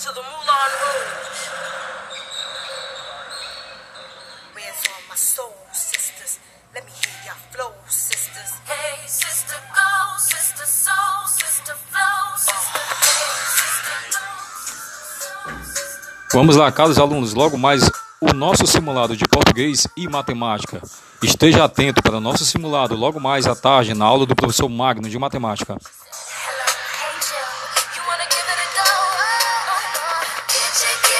to the Moulin Rouge. Where's all my soul sisters? Let me hear your flow, sisters. Hey, sister, go, sister, soul, sister, flow, sister. Vamos lá, caros alunos, logo mais o nosso simulado de português e matemática. Esteja atento para o nosso simulado logo mais à tarde na aula do professor Magno de matemática.